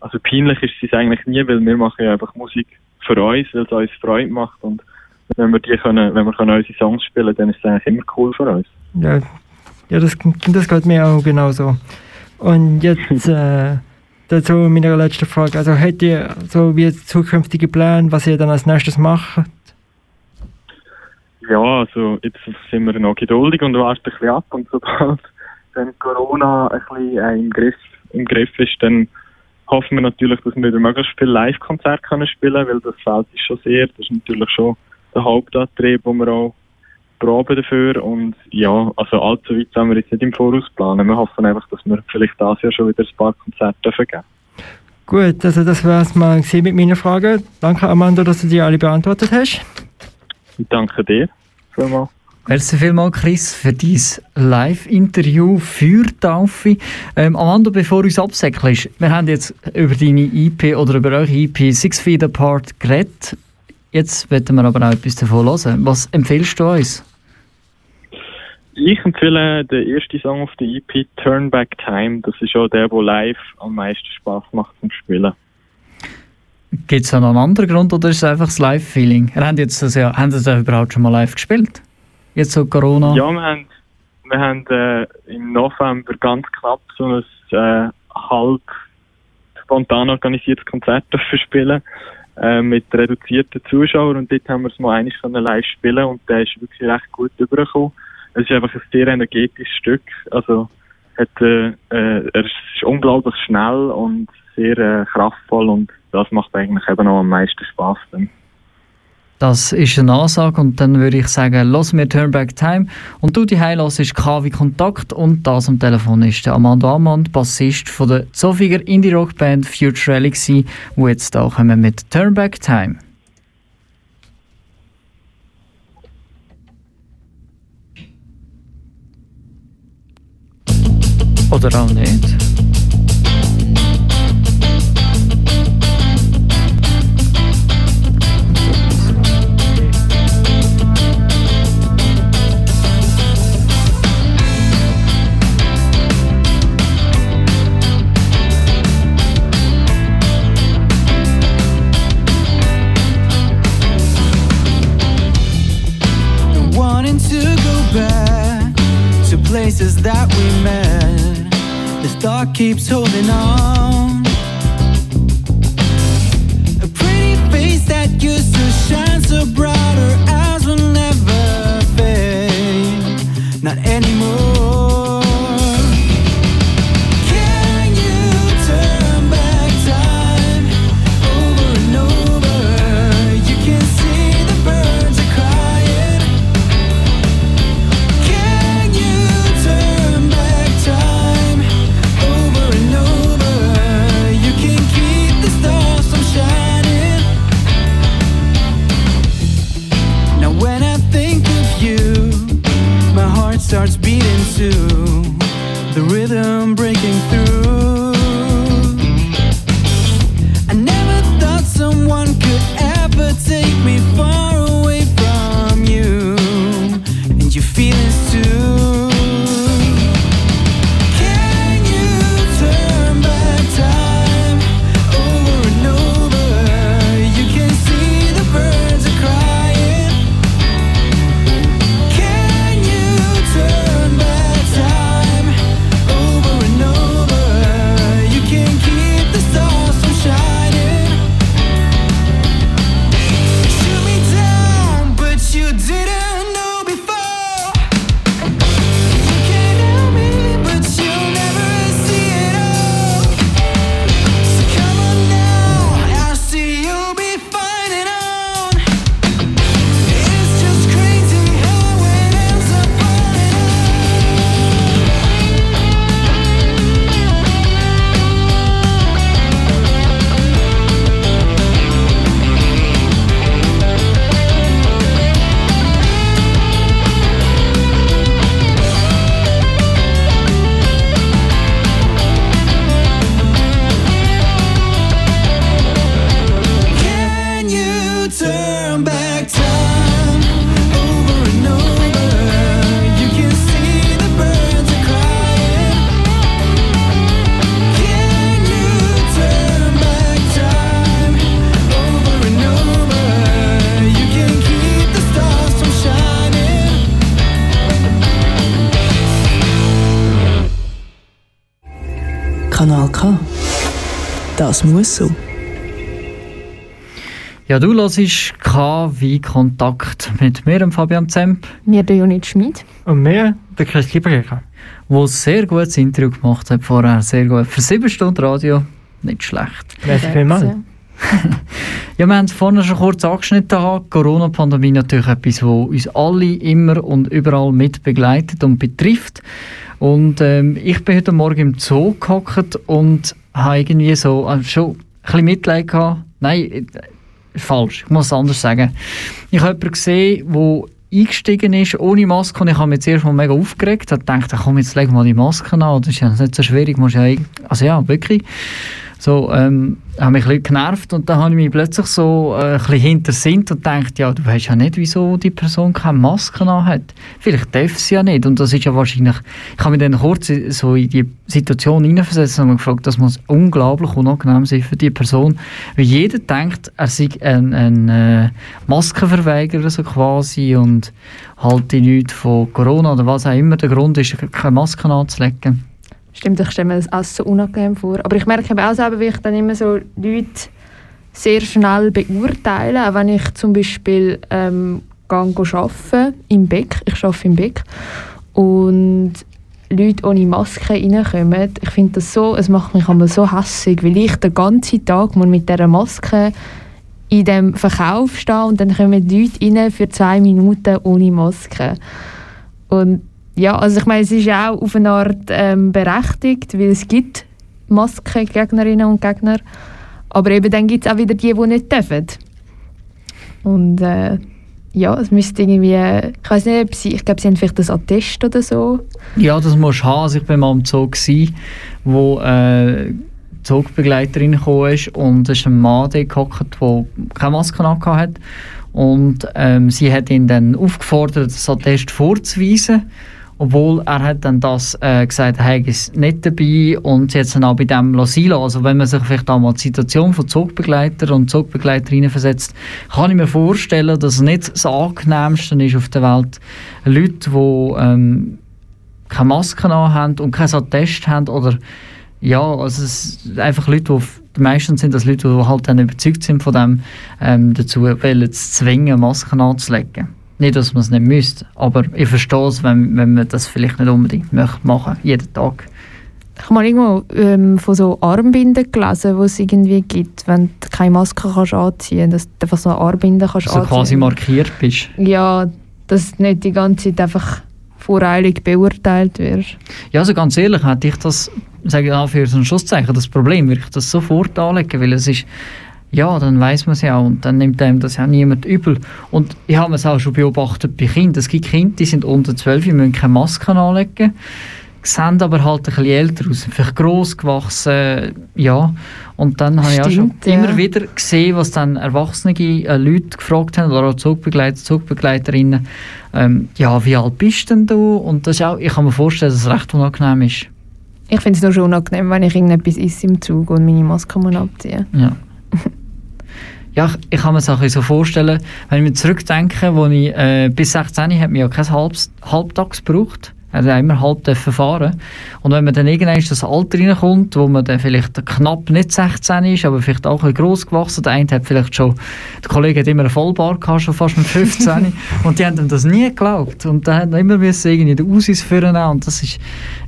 also peinlich ist es eigentlich nie, weil wir machen ja einfach Musik für uns, weil es uns Freude macht. Und wenn wir die können, wenn wir können unsere Songs spielen, dann ist es eigentlich immer cool für uns. Ja, ja das, das geht mir auch genauso. Und jetzt äh, dazu meine letzte Frage. Also hättet ihr so wie zukünftige Pläne, was ihr dann als nächstes macht? Ja, also jetzt sind wir noch geduldig und warten ein bisschen ab und sobald dann Corona ein bisschen äh, im, Griff, im Griff ist, dann hoffen wir natürlich, dass wir wieder möglichst viele Live-Konzerte spielen können, weil das Feld ist schon sehr, das ist natürlich schon der Hauptantrieb, wo wir auch proben dafür. Und ja, also allzu weit sind wir jetzt nicht im Voraus planen. Wir hoffen einfach, dass wir vielleicht das Jahr schon wieder ein paar Konzerte dürfen geben Gut, also das war es mal mit meinen Fragen. Danke, Amanda, dass du die alle beantwortet hast. Ich danke dir vielmals. Merci vielmals, Chris, für dein Live-Interview für Taufe. Ähm, Amanda, bevor du uns absäckelst, wir haben jetzt über deine IP oder über eure IP Six Feet Apart geredet. Jetzt werden wir aber auch etwas davon hören. Was empfiehlst du uns? Ich empfehle den ersten Song auf der EP Turn Back Time. Das ist auch der, der live am meisten Spaß macht zum Spielen. Gibt es noch einen anderen Grund oder ist es einfach das Live-Feeling? Haben jetzt das ja, haben das überhaupt schon mal live gespielt? Jetzt so Corona? Ja, wir haben, wir haben äh, im November ganz knapp so ein äh, halb spontan organisiertes Konzert dafür spielen äh, mit reduzierten Zuschauern und dort haben wir es mal eigentlich live spielen und der ist wirklich recht gut übergekommen. Es ist einfach ein sehr energetisches Stück, also hat, äh, äh, er ist unglaublich schnell und sehr äh, kraftvoll und das macht eigentlich eben auch am meisten Spaß dann. Das ist eine Ansage und dann würde ich sagen, lass mir Turn Back Time und du die Heilas ist KW Kontakt und das am Telefon ist der Amando Amand, Bassist von der Zofiger Indie Rock Band Future Galaxy, wo jetzt da kommen mit Turn Back Time. Oder auch nicht. Thought keeps holding on. A pretty face that used to shine so bright, her eyes will never fade. Not anymore. Das muss so. Ja, du hörst KW Kontakt mit mir, dem Fabian Zemp. Mir der Jonit Schmid. Und mir, der Chris Lieberger. Wo ein sehr gutes Interview gemacht hat vorher. Sehr gut. Für sieben Stunden Radio, nicht schlecht. Merci vielmals. Ja, wir haben es vorhin schon kurz angeschnitten. Die Corona-Pandemie natürlich etwas, was uns alle immer und überall mit begleitet und betrifft. Und ähm, ich bin heute Morgen im Zoo gehockt und habe irgendwie so äh, schon ein bisschen Mitleid gehabt. Nein, äh, falsch, ich muss es anders sagen. Ich habe jemanden gesehen, der eingestiegen ist ohne Maske und ich habe mich zuerst mal mega aufgeregt. Ich dachte, komm, jetzt leg mal die Maske an. Das ist ja nicht so schwierig. Musst ja, also ja, wirklich. So, ähm, habe mich ein bisschen genervt und dann habe ich mich plötzlich so äh, ein bisschen hintersinnt und gedacht, ja, du weißt ja nicht, wieso die Person keine Maske hat. Vielleicht darf sie ja nicht und das ist ja wahrscheinlich, ich habe mich dann kurz so in die Situation hineinversetzt und habe gefragt, das muss unglaublich unangenehm sein für die Person, weil jeder denkt, er sei ein, ein äh, Maskenverweigerer so quasi und halte nichts von Corona oder was auch immer der Grund ist, keine Maske anzulegen. Stimmt, ich stelle mir das auch so unangenehm vor. Aber ich merke auch selber, wie ich dann immer so Leute sehr schnell beurteile, auch wenn ich zum Beispiel ähm, gehe arbeiten im Beck, ich arbeite im Beck und Leute ohne Maske reinkommen, ich finde das so, es macht mich einmal so hässig, weil ich den ganzen Tag mit dieser Maske in dem Verkauf stehen und dann kommen Leute rein für zwei Minuten ohne Maske. Und ja, also ich meine, es ist auch auf eine Art ähm, berechtigt, weil es gibt Maskengegnerinnen und Gegner, aber eben dann gibt es auch wieder die, die nicht dürfen. Und äh, ja, es müsste irgendwie, ich weiß nicht, ob sie, ich glaube, sie haben vielleicht das Attest oder so. Ja, das musst du haben. Also ich war mal am Zoo, gewesen, wo äh, Zugbegleiterin gekommen ist und es ist ein Mann der keine Maske hat. Und ähm, sie hat ihn dann aufgefordert, das Attest vorzuweisen. Obwohl er hat dann das äh, gesagt, er hätte es nicht dabei und sie hat es dann auch bei dem lassen. Also wenn man sich vielleicht auch mal die Situation von Zugbegleiter und Zugbegleiterinnen versetzt, kann ich mir vorstellen, dass es nicht das angenehmste ist auf der Welt, Leute, die ähm, keine Masken anhaben und kein Attest haben oder ja, also es sind einfach Leute, die meistens sind das Leute, die halt dann überzeugt sind von dem, ähm, dazu zu zwingen, Masken anzulegen. Nicht, dass man es nicht müsste, aber ich verstehe es, wenn, wenn man das vielleicht nicht unbedingt möchte machen, jeden Tag. Ich habe mal irgendwo ähm, von so Armbinden gelesen, die es irgendwie gibt, wenn du keine Maske kannst anziehen kannst, dass du einfach so eine Armbinde kannst Also quasi anziehen markiert bist. Ja, dass du nicht die ganze Zeit einfach voreilig beurteilt wirst. Ja, also ganz ehrlich, hätte ich das, sage ich für so ein Schlusszeichen, das Problem, würde ich das sofort anlegen, weil es ist, ja, dann weiß man es ja auch und dann nimmt einem das ja niemand übel. Und ich habe es auch schon beobachtet bei Kindern. Es gibt Kinder, die sind unter 12, die müssen keine Maske anlegen, sehen aber halt ein bisschen älter aus, vielleicht gross gewachsen, ja. Und dann habe ich auch schon Stimmt, ja. immer wieder gesehen, was dann erwachsene äh, Leute gefragt haben, oder auch Zugbegleiter, Zugbegleiterinnen, ähm, ja, wie alt bist denn du? Und das ist auch, ich kann mir vorstellen, dass es recht unangenehm ist. Ich finde es nur schon unangenehm, wenn ich irgendetwas esse im Zug und meine Maske muss abziehen Ja. ja, ich, kann mir das auch so vorstellen, wenn ich mir zurückdenke, wo ich äh, bis 16 hat mir ja kein Halbs, Halbtags gebraucht. Also immer halb fahren. Und wenn man dann irgendwann in das Alter reinkommt, wo man dann vielleicht knapp nicht 16 ist, aber vielleicht auch ein bisschen gross gewachsen, der eine hat vielleicht schon, der Kollege hat immer einen Vollbart gehabt, schon fast mit 15. und die haben ihm das nie geglaubt. Und dann hat er immer müssen irgendwie den Ausis führen und das ist,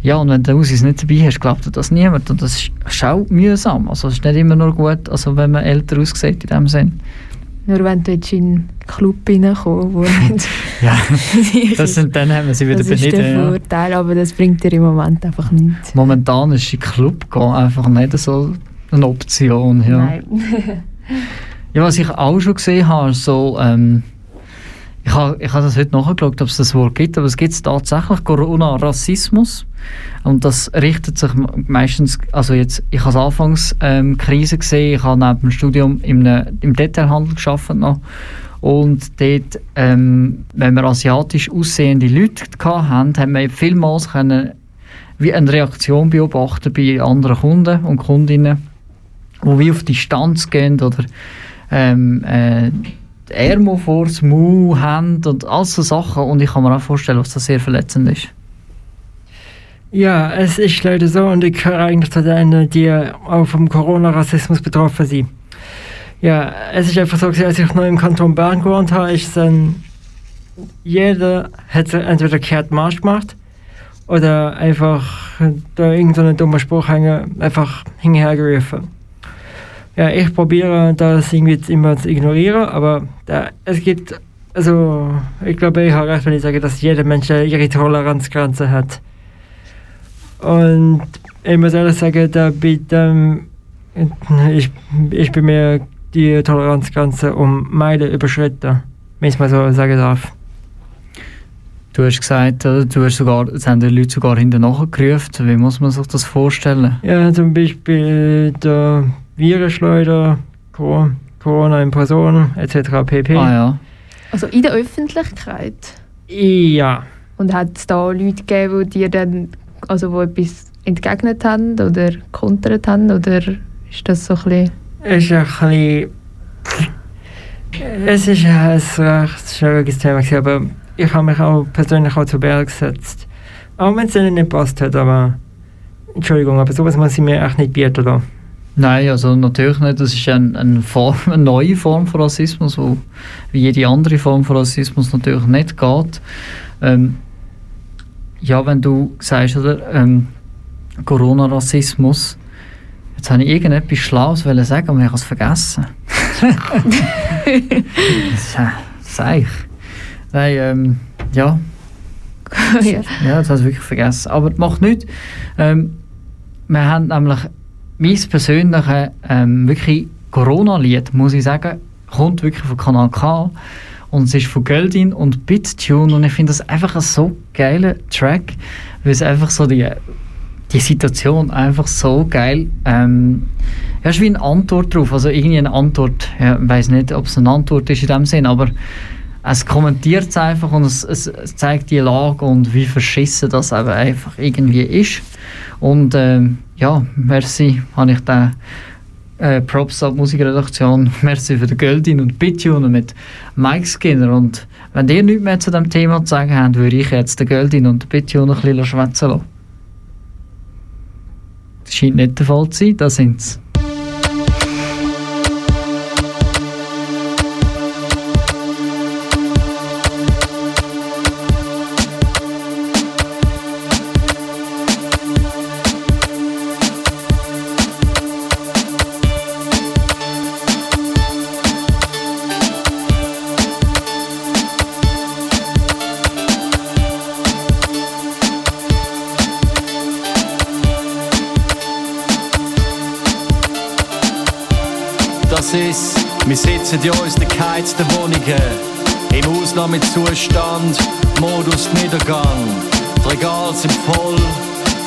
ja, und wenn du den Ausis nicht dabei hast, glaubt das niemand. Und das ist, auch mühsam. Also es ist nicht immer nur gut, also wenn man älter aussieht in dem Sinn. Nur wenn du jetzt in einen Club reinkommst, wo. Ja, das sind, dann haben wir sie wieder das ist der beneden. Ja. Vorteil, aber das bringt dir im Moment einfach nichts. Momentan ist in Club gehen einfach nicht so eine Option. Ja. Nein. Ja, was ich auch schon gesehen habe, so, ähm, ich habe ich habe das heute nachgeschaut, ob es das Wort gibt, aber es gibt es tatsächlich, Corona-Rassismus. Und das richtet sich meistens, also jetzt, ich habe anfangs ähm, Krise gesehen, ich habe neben dem Studium im, im Detailhandel gearbeitet noch. Und dort, ähm, wenn wir asiatisch aussehende Leute hatten, haben wir vielmals können, wie eine Reaktion beobachten bei anderen Kunden und Kundinnen, die wie auf Distanz gehen oder ähm, äh, die Ärmel vor das haben und all so Sachen. Und ich kann mir auch vorstellen, was das sehr verletzend ist. Ja, es ist leider so und ich gehöre eigentlich zu denen, die auch vom Corona-Rassismus betroffen sind. Ja, es ist einfach so, als ich noch im Kanton Bern gewohnt habe, ist dann jeder hat entweder kehrt Marsch gemacht oder einfach da irgendeinen dummen Spruch hängen, einfach hinhergerufen. Ja, ich probiere das irgendwie immer zu ignorieren, aber da, es gibt, also ich glaube, ich habe recht, wenn ich sage, dass jeder Mensch ihre Toleranzgrenze hat. Und ich muss ehrlich sagen, da bin, ähm, ich, ich bin mir die Toleranzgrenze um Meilen überschritten, wenn ich es mal so sagen darf. Du hast gesagt, du hast sogar, es haben die Leute sogar hinterher gerufen. Wie muss man sich das vorstellen? Ja, zum Beispiel der Virenschleuder, Co- Corona in Person etc. pp. Ah ja. Also in der Öffentlichkeit. Ja. Und hat es da Leute gegeben, die dir dann also wo etwas entgegnet haben oder kontert haben? Oder ist das so ein bisschen... Es ist ein bisschen. Es ist ein recht schwieriges Thema, aber ich habe mich auch persönlich auch zu Berg gesetzt. Auch wenn es ihnen nicht passt hat, aber. Entschuldigung, aber sowas muss ich mir echt nicht bieten lassen. Nein, also natürlich nicht. Das ist ein, eine, Form, eine neue Form von Rassismus, wo wie jede andere Form von Rassismus natürlich nicht geht. Ähm, ja, wenn du sagst, oder, ähm, Corona-Rassismus, jetzt habe ich irgendetwas Schlaues wollen sagen, aber ich habe es vergessen. ich. Nein, ähm, ja. ja. Ja, das habe ich wirklich vergessen. Aber macht nichts. Ähm, wir haben nämlich mein persönliches ähm, wirklich Corona-Lied, muss ich sagen, kommt wirklich von Kanal K. Und es ist von Geldin und BitTune. Und ich finde das einfach ein so geiler Track, weil es einfach so die, die Situation einfach so geil ähm, ja, ist wie eine Antwort drauf. Also irgendwie eine Antwort. Ja, ich weiß nicht, ob es eine Antwort ist in dem Sinn, aber es kommentiert es einfach und es, es, zeigt die Lage und wie verschissen das eben einfach irgendwie ist. Und ähm, ja, merci, habe ich den Äh, Props an die Musikredaktion. Merci für den Göldin und Bitune mit Mike Skinner. Und wenn ihr nichts mehr zu dem Thema zu sagen habt, würde ich jetzt den Göldin und den ein bisschen schwätzen lassen. Das scheint nicht der Fall zu sein, da sind sie. Sitzen in unseren geheizten Wohnungen. Im Ausnahmezustand, Modus Niedergang. Die Regale sind voll,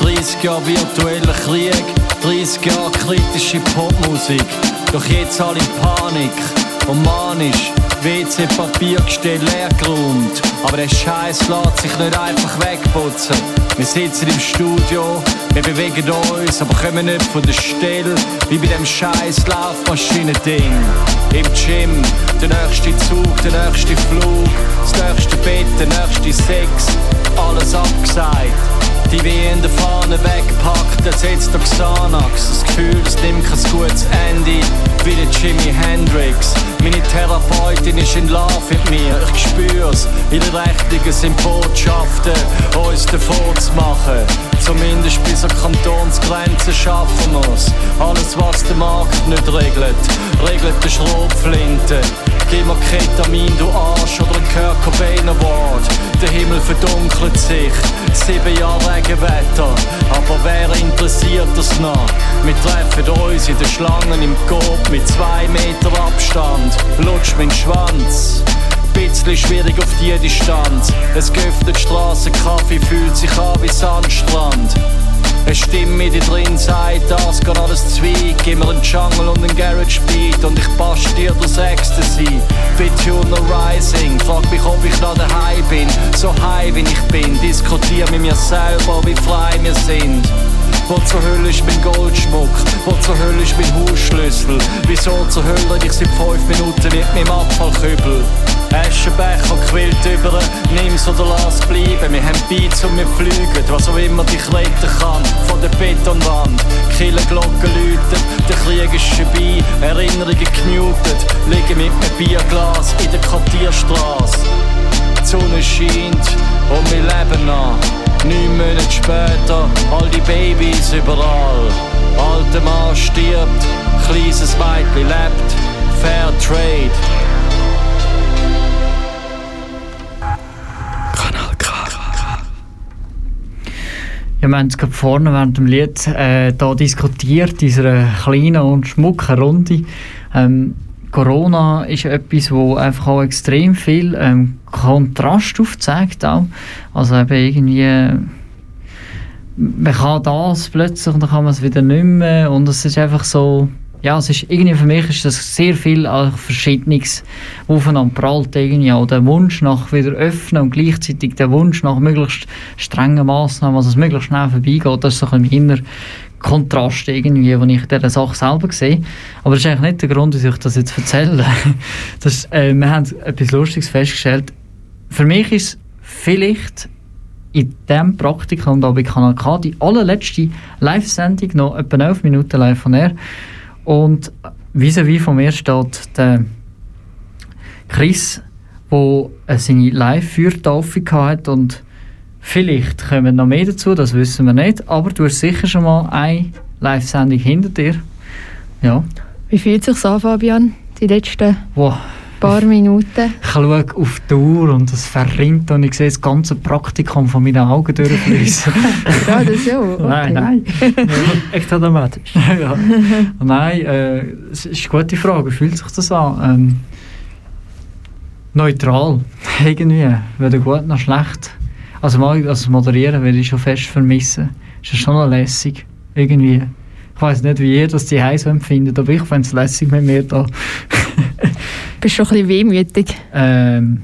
30 Jahre virtueller Krieg, 30 Jahre kritische Popmusik. Doch jetzt alle in Panik und manisch. WC-Papiergestell leer geräumt. Aber der Scheiß lässt sich nicht einfach wegputzen. Wir sitzen im Studio, wir bewegen uns, aber kommen nicht von der Stelle. Wie bei dem scheiß Laufmaschinending. Im Gym, der nächste Zug, der nächste Flug, das nächste Bett, der nächste Sex. Alles abgesagt. Die wie in der Wegpackt, ersetzt der Xanax. Das Gefühl, es nimmt kein gutes Ende, wie der Jimi Hendrix. Meine Therapeutin ist in Love mit mir, ich spür's. Ihre Rechnungen sind Botschaften, uns davon zu machen. Zumindest bis an Kantonsgrenzen schaffen wir's. Alles, was der Markt nicht regelt, regelt der Schrotflinte. Gib mir Ketamin, du Arsch, oder ein Kurt Cobain Award. Der Himmel verdunkelt sich, sieben Jahre Regenwetter. Aber wer interessiert das noch? Wir treffen uns in den Schlangen im Coop mit zwei Meter Abstand. Lutsch mein Schwanz. Bisschen schwierig auf die Distanz. Es geöffnet Straßenkaffee fühlt sich an wie Sandstrand. Eine Stimme dir drin sagt, das geht alles Zweig. Gib mir einen Jungle und einen Garage Beat und ich basch dir das Ecstasy. Bituner Rising, frag mich, ob ich noch daheim bin. So high wie ich bin, diskutier mit mir selber, wie frei wir sind. Wo zur Hölle ist mein Goldschmuck? Wo zur Hölle ist mein Hausschlüssel? Wieso zur Hölle ich seit fünf Minuten mit meinem Abfallkübel? Aschenbecher quillt über, nimm's oder lass bleiben. Wir haben Beats und wir fliegen, was auch immer dich retten kann. Von der Betonwand, Killerglocken läuten, der Krieg ist vorbei, Erinnerungen gemutet. Liegen mit einem Bierglas in der Quartierstraße. Die Sonne scheint und wir leben noch. Neun Monate später, all die Babys überall. Alter Mann stirbt, kleines Mädchen lebt. Fair Trade. Ja, wir haben es gerade vorne während dem Lied äh, da diskutiert, in dieser kleinen und schmucken Runde. Ähm, Corona ist etwas, wo einfach auch extrem viel ähm, Kontrast aufzeigt. Auch. Also eben irgendwie, man kann das plötzlich und dann kann man es wieder nicht mehr und es ist einfach so, ja, es ist irgendwie für mich ist das sehr viel Verschiedenes aufeinander prallt irgendwie auch der Wunsch nach wieder öffnen und gleichzeitig der Wunsch nach möglichst strengen Massnahmen, also es möglichst schnell vorbeigeht, das ist so ein inner Kontrast irgendwie, den ich in dieser Sache selber sehe. Aber das ist eigentlich nicht der Grund, dass ich das jetzt erzähle. Das, ist, äh, wir haben etwas Lustiges festgestellt. Für mich ist vielleicht in diesem Praktikum da bei Kanal K die allerletzte Live-Sendung noch etwa 11 Minuten live von er. Und vis-à-vis von mir steht der Chris, der äh, seine Live-Feuertaufe hatte und vielleicht kommen noch mehr dazu, das wissen wir nicht, aber du hast sicher schon mal eine Live-Sendung hinter dir. Ja. Wie fühlt es sich an, Fabian, die letzten Wow. Paar Minuten? Ich schaue auf die Uhr und es verrinnt und ich sehe das ganze Praktikum von meinen Augen durchfließen. Ja, das ja. Okay. Nein, nein. Echt dramatisch. ja. Nein, äh, es ist eine gute Frage. Wie fühlt sich das an? Ähm, neutral, irgendwie. Weder gut noch schlecht. Also mal als Moderieren würde ich schon fest vermissen. Ist das schon noch lässig. Irgendwie. Ich weiß nicht, wie ihr das die heiß empfindet, aber ich fände es lässig mit mir da. Bist schon ein bisschen wehmütig. ähm,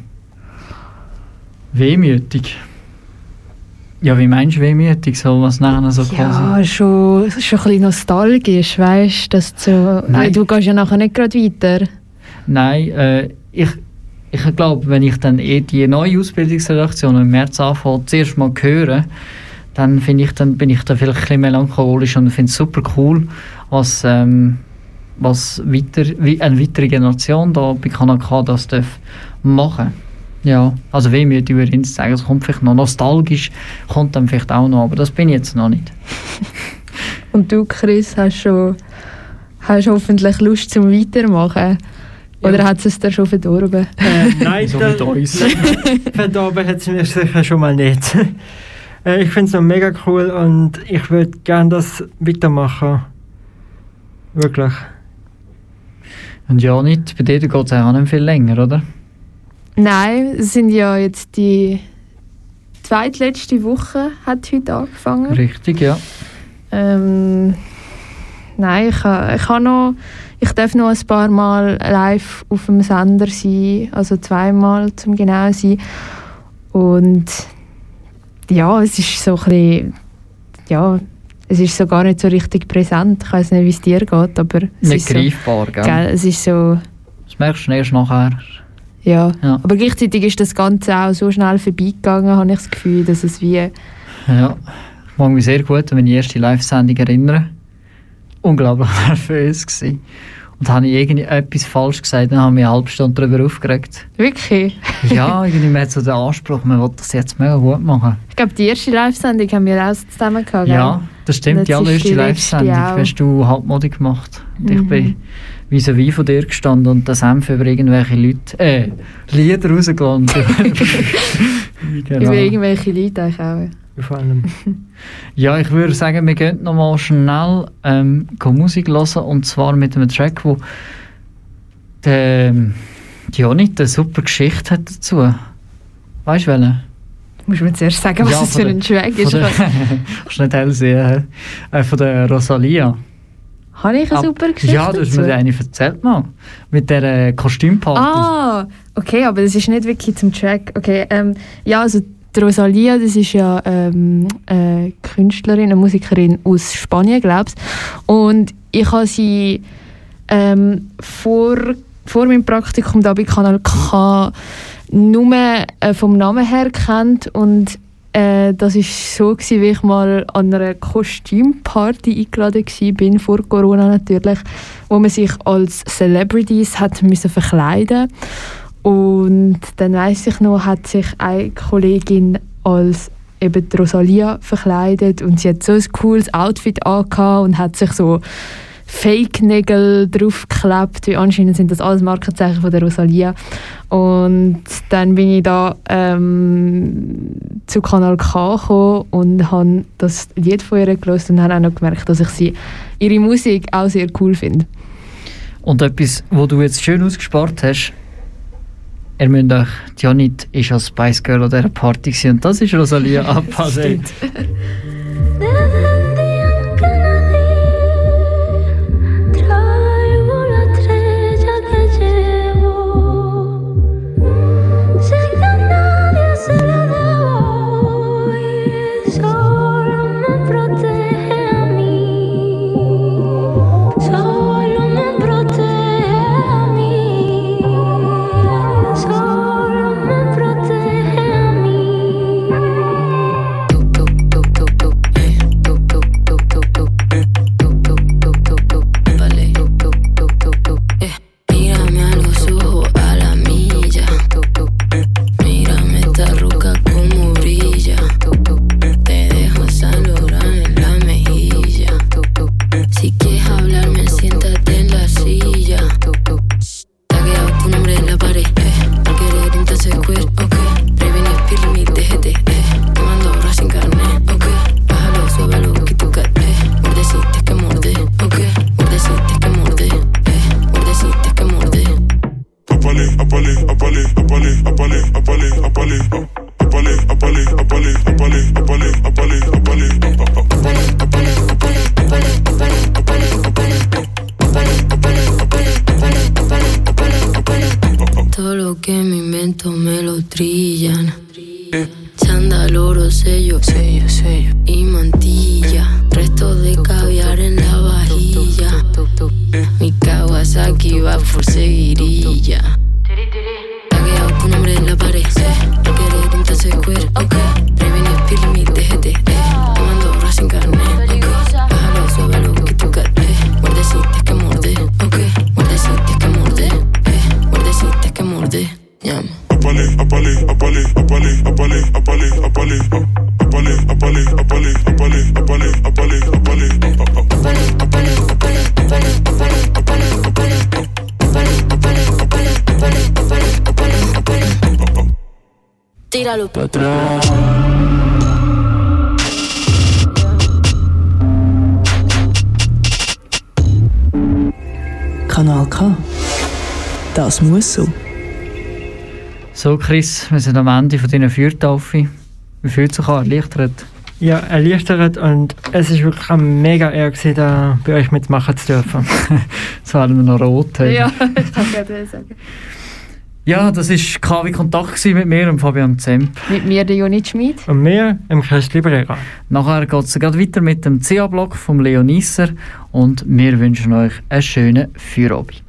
wehmütig. Ja, wie meinst du wehmütig, so was nachher so quasi? Ja, schon, schon ein bisschen nostalgisch, weißt du? dass du- Nein. Du gehst ja nachher nicht gerade weiter. Nein, äh, ich, ich glaube, wenn ich dann eh die neue Ausbildungsredaktion im März anfange, zuerst mal höre, dann ich, dann bin ich da vielleicht ein bisschen melancholisch und finde es super cool, was, ähm, was weiter, wie eine weitere Generation da bei Kanal K das darf machen. Ja, also wehmütig würde ich sagen, es kommt vielleicht noch nostalgisch, kommt dann vielleicht auch noch, aber das bin ich jetzt noch nicht. Und du, Chris, hast schon hast hoffentlich Lust zum Weitermachen. Oder hat es dir schon verdorben? Äh, nein, So mit uns. verdorben hat es mir sicher schon mal nicht. Äh, ich finde es noch mega cool und ich würde gerne das weitermachen. Wirklich. Und ja, nicht, bei dir geht es auch nicht viel länger, oder? Nein, es sind ja jetzt die zweitletzte Woche hat heute angefangen. Richtig, ja. Ähm, nein, ich, ha- ich, ha noch, ich darf noch ein paar Mal live auf dem Sender sein, also zweimal zum genau sein. Und ja, es ist so ein bisschen, ja, es ist so gar nicht so richtig präsent. Ich weiß nicht, wie es dir geht, aber es Nicht ist so, greifbar, gell? gell, es ist so, Das merkst du erst nachher. ja. Ja. Aber gleichzeitig ist das Ganze auch so schnell vorbeigegangen, habe ich das Gefühl, dass es wie, Ja. Ich mag mich sehr gut an meine erste Live-Sendung erinnern. Unglaublich nervös gewesen. Und habe ich irgendwie etwas falsch gesagt, dann habe ich eine halbe Stunde darüber aufgeregt. wirklich, Ja, irgendwie man hat so den Anspruch, man will das jetzt mega gut machen. ich glaube, die erste Live-Sendung haben wir auch zusammen gehabt? Ja, das stimmt, Und die allererste Live-Sendung hast du halbmodig gemacht. Und ich Mhm. bin vis-à-vis von dir gestanden und das Senf über irgendwelche Leute, äh, Lieder rausgelassen. Über genau. irgendwelche Leute eigentlich auch. Vor allem. Ja, ich würde sagen, wir gehen noch mal schnell ähm, Musik hören und zwar mit einem Track, wo der ähm, Jonit eine super Geschichte hat dazu. Weißt du welchen? Musst du mir zuerst sagen, was Ja, es für ein Track ist? Der, kannst du nicht hell sehen. Äh, von der Rosalia. Habe ich eine Ab- super Geschichte Ja, du hast mir eine erzählt mal. Mit der äh, Kostümparty. Ah, okay, aber das ist nicht wirklich zum Track. Okay, ähm, ja, also die Rosalia, das ist ja ähm, eine Künstlerin, eine Musikerin aus Spanien, glaubst Und ich habe sie ähm, vor, vor meinem Praktikum da bei Kanal K nur äh, vom Namen her kennt. Und äh, das ist so gewesen, wie ich mal an einer Kostümparty eingeladen war, vor Corona natürlich, wo man sich als Celebrities hat müssen verkleiden und dann weiß ich noch, hat sich eine Kollegin als eben Rosalia verkleidet und sie hat so ein cooles Outfit angehabt und hat sich so Fake-Nägel draufgeklebt. Wie anscheinend sind das alles Markenzeichen von der Rosalia. Und dann bin ich da ähm, zu Kanal K gekommen und habe das Lied von ihr gelesen und habe auch noch gemerkt, dass ich sie, ihre Musik auch sehr cool finde. Und etwas, wo du jetzt schön ausgespart hast, ihr müsst euch, Jonit ist als Spice Girl an dieser Party gewesen, und das ist Rosalia Abpase. Das so. So, Chris, wir sind am Ende von deiner Feuertaufe. Wie fühlt es sich an? Erleichtert? Ja, erleichtert und es ist wirklich ein mega Ehre, gewesen, da bei euch mitmachen zu dürfen. Jetzt werden wir noch rot. hey. Ja, ich kann gerade sagen. Ja, das war KW Kontakt gewesen mit mir und Fabian Zemp. Mit mir, der Jonit Schmid. Und mir, im Christli Brera. Nachher geht es gerade weiter mit dem CA-Block vom Leo Nisser und wir wünschen euch einen schönen Feierabend.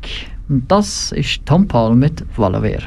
Und das ist Tom Paul mit Valaver.